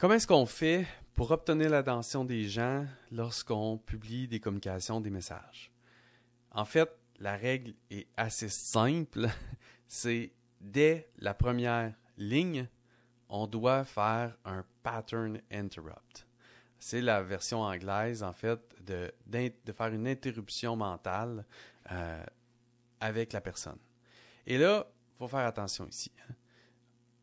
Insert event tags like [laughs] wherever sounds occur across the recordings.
Comment est-ce qu'on fait pour obtenir l'attention des gens lorsqu'on publie des communications, des messages? En fait, la règle est assez simple. [laughs] C'est dès la première ligne, on doit faire un pattern interrupt. C'est la version anglaise, en fait, de, faire une interruption mentale euh, avec la personne. Et là, il faut faire attention ici. Hein.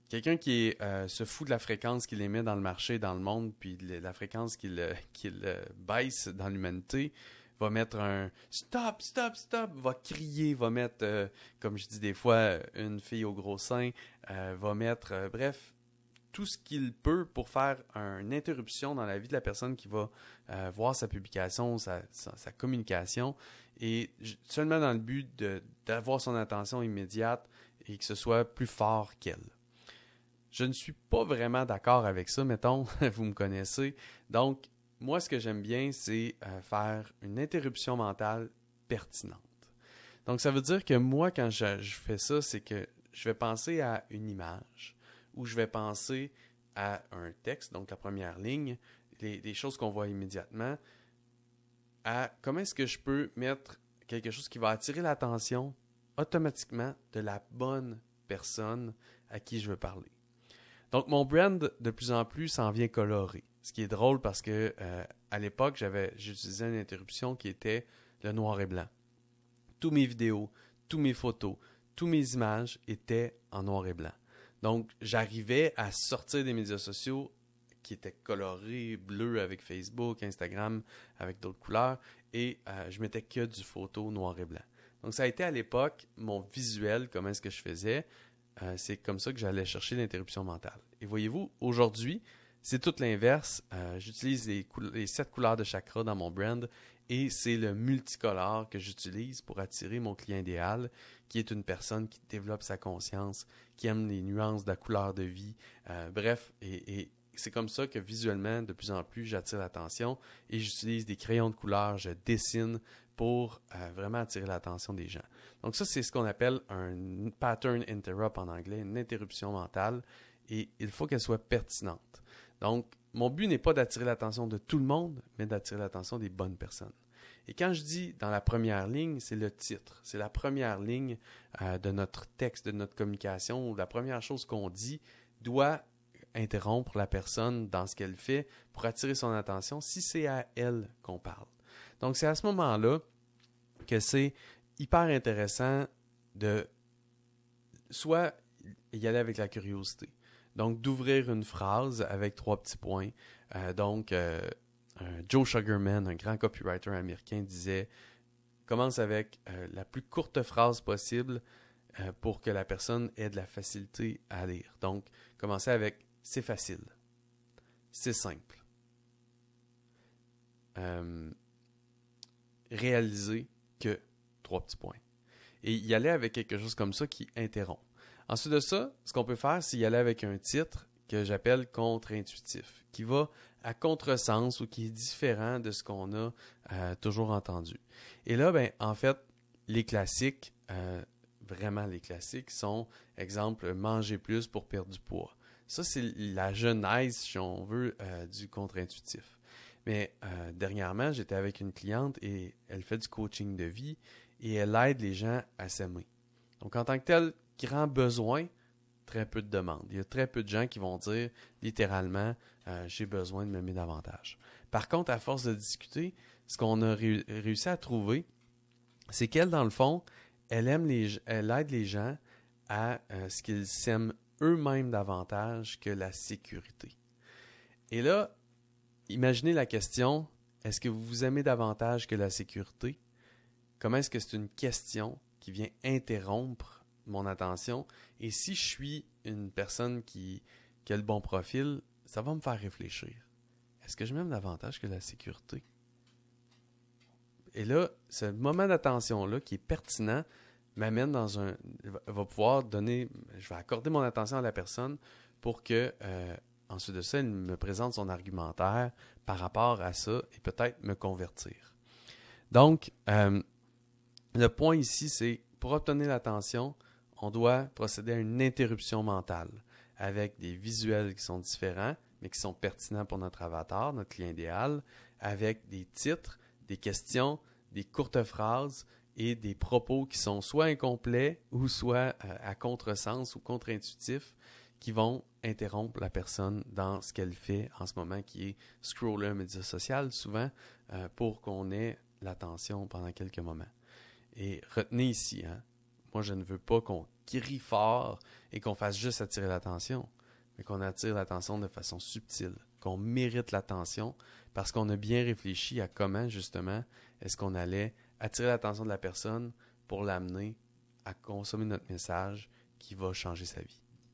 Quelqu'un qui euh, se fout de la fréquence qu'il émet dans le marché, dans le monde, puis la fréquence qu'il euh, baisse dans l'humanité, va mettre un stop, stop, stop, va crier, va mettre, comme je dis des fois, une fille au gros sein, va mettre, bref, tout ce qu'il peut pour faire une interruption dans la vie de la personne qui va euh, voir sa publication, sa, communication, et seulement dans le but d'avoir son attention immédiate et que ce soit plus fort qu'elle. Je ne suis pas vraiment d'accord avec ça, mettons, [laughs] vous me connaissez. Donc, moi, ce que j'aime bien, c'est euh, faire une interruption mentale pertinente. Donc, ça veut dire que moi, quand je fais ça, c'est que je vais penser à une image où je vais penser à un texte, donc la première ligne, les, choses qu'on voit immédiatement, à comment est-ce que je peux mettre quelque chose qui va attirer l'attention automatiquement de la bonne personne à qui je veux parler. Donc mon brand de plus en plus s'en vient coloré. Ce qui est drôle parce que euh, à l'époque, j'avais j'utilisais une interruption qui était le noir et blanc. Tous mes vidéos, tous mes photos, tous mes images étaient en noir et blanc. Donc, j'arrivais à sortir des médias sociaux qui étaient colorés, bleus avec Facebook, Instagram, avec d'autres couleurs, et euh, je mettais que du photo noir et blanc. Donc, ça a été à l'époque mon visuel, comment est-ce que je faisais. Euh, c'est comme ça que j'allais chercher l'interruption mentale. Et voyez-vous, aujourd'hui, c'est tout l'inverse. Euh, j'utilise les, sept couleurs de chakra dans mon brand et c'est le multicolore que j'utilise pour attirer mon client idéal, qui est une personne qui développe sa conscience, qui aime les nuances de la couleur de vie. Euh, bref, et, c'est comme ça que visuellement, de plus en plus, j'attire l'attention et j'utilise des crayons de couleur, je dessine pour euh, vraiment attirer l'attention des gens. Donc ça, c'est ce qu'on appelle un pattern interrupt en anglais, une interruption mentale, et il faut qu'elle soit pertinente. Donc, mon but n'est pas d'attirer l'attention de tout le monde, mais d'attirer l'attention des bonnes personnes. Et quand je dis dans la première ligne, c'est le titre. C'est la première ligne euh, de notre texte, de notre communication. La première chose qu'on dit doit interrompre la personne dans ce qu'elle fait pour attirer son attention si c'est à elle qu'on parle. Donc c'est à ce moment-là que c'est hyper intéressant de soit y aller avec la curiosité. Donc d'ouvrir une phrase avec trois petits points. Euh, donc euh, Joe Sugarman, un grand copywriter américain, disait commence avec euh, la plus courte phrase possible pour que la personne ait de la facilité à lire. Donc, commencez avec c'est facile, c'est simple. Réaliser que trois petits points. Et y aller avec quelque chose comme ça qui interrompt. Ensuite de ça, ce qu'on peut faire, c'est y aller avec un titre que j'appelle contre-intuitif, qui va à contresens ou qui est différent de ce qu'on a euh, toujours entendu. Et là, ben, en fait, les classiques, euh, vraiment les classiques, sont, exemple, manger plus pour perdre du poids. Ça, c'est la genèse, si on veut, euh, du contre-intuitif. Mais dernièrement, j'étais avec une cliente et elle fait du coaching de vie et elle aide les gens à s'aimer. Donc, en tant que tel, grand besoin, très peu de demandes. Il y a très peu de gens qui vont dire littéralement euh, j'ai besoin de m'aimer davantage. Par contre, à force de discuter, ce qu'on a réussi à trouver, c'est qu'elle, dans le fond, elle aime les, elle aide les gens à euh, ce qu'ils s'aiment eux-mêmes davantage que la sécurité. Et là, imaginez la question est-ce que vous vous aimez davantage que la sécurité? Comment est-ce que c'est une question qui vient interrompre mon attention? Et si je suis une personne qui, a le bon profil, ça va me faire réfléchir. Est-ce que je m'aime davantage que la sécurité? Et là, ce moment d'attention-là qui est pertinent m'amène dans un. va pouvoir donner. Je vais accorder mon attention à la personne pour que, euh, ensuite de ça, elle me présente son argumentaire par rapport à ça et peut-être me convertir. Donc, euh, le point ici, c'est pour obtenir l'attention, on doit procéder à une interruption mentale avec des visuels qui sont différents, mais qui sont pertinents pour notre avatar, notre client idéal, avec des titres, des questions, des courtes phrases et des propos qui sont soit incomplets ou soit euh, à contresens ou contre-intuitifs qui vont interrompre la personne dans ce qu'elle fait en ce moment, qui est scroller un média social, souvent, euh, pour qu'on ait l'attention pendant quelques moments. Et retenez ici, hein, moi je ne veux pas qu'on crie fort et qu'on fasse juste attirer l'attention, mais qu'on attire l'attention de façon subtile, qu'on mérite l'attention parce qu'on a bien réfléchi à comment justement est-ce qu'on allait attirer l'attention de la personne pour l'amener à consommer notre message qui va changer sa vie.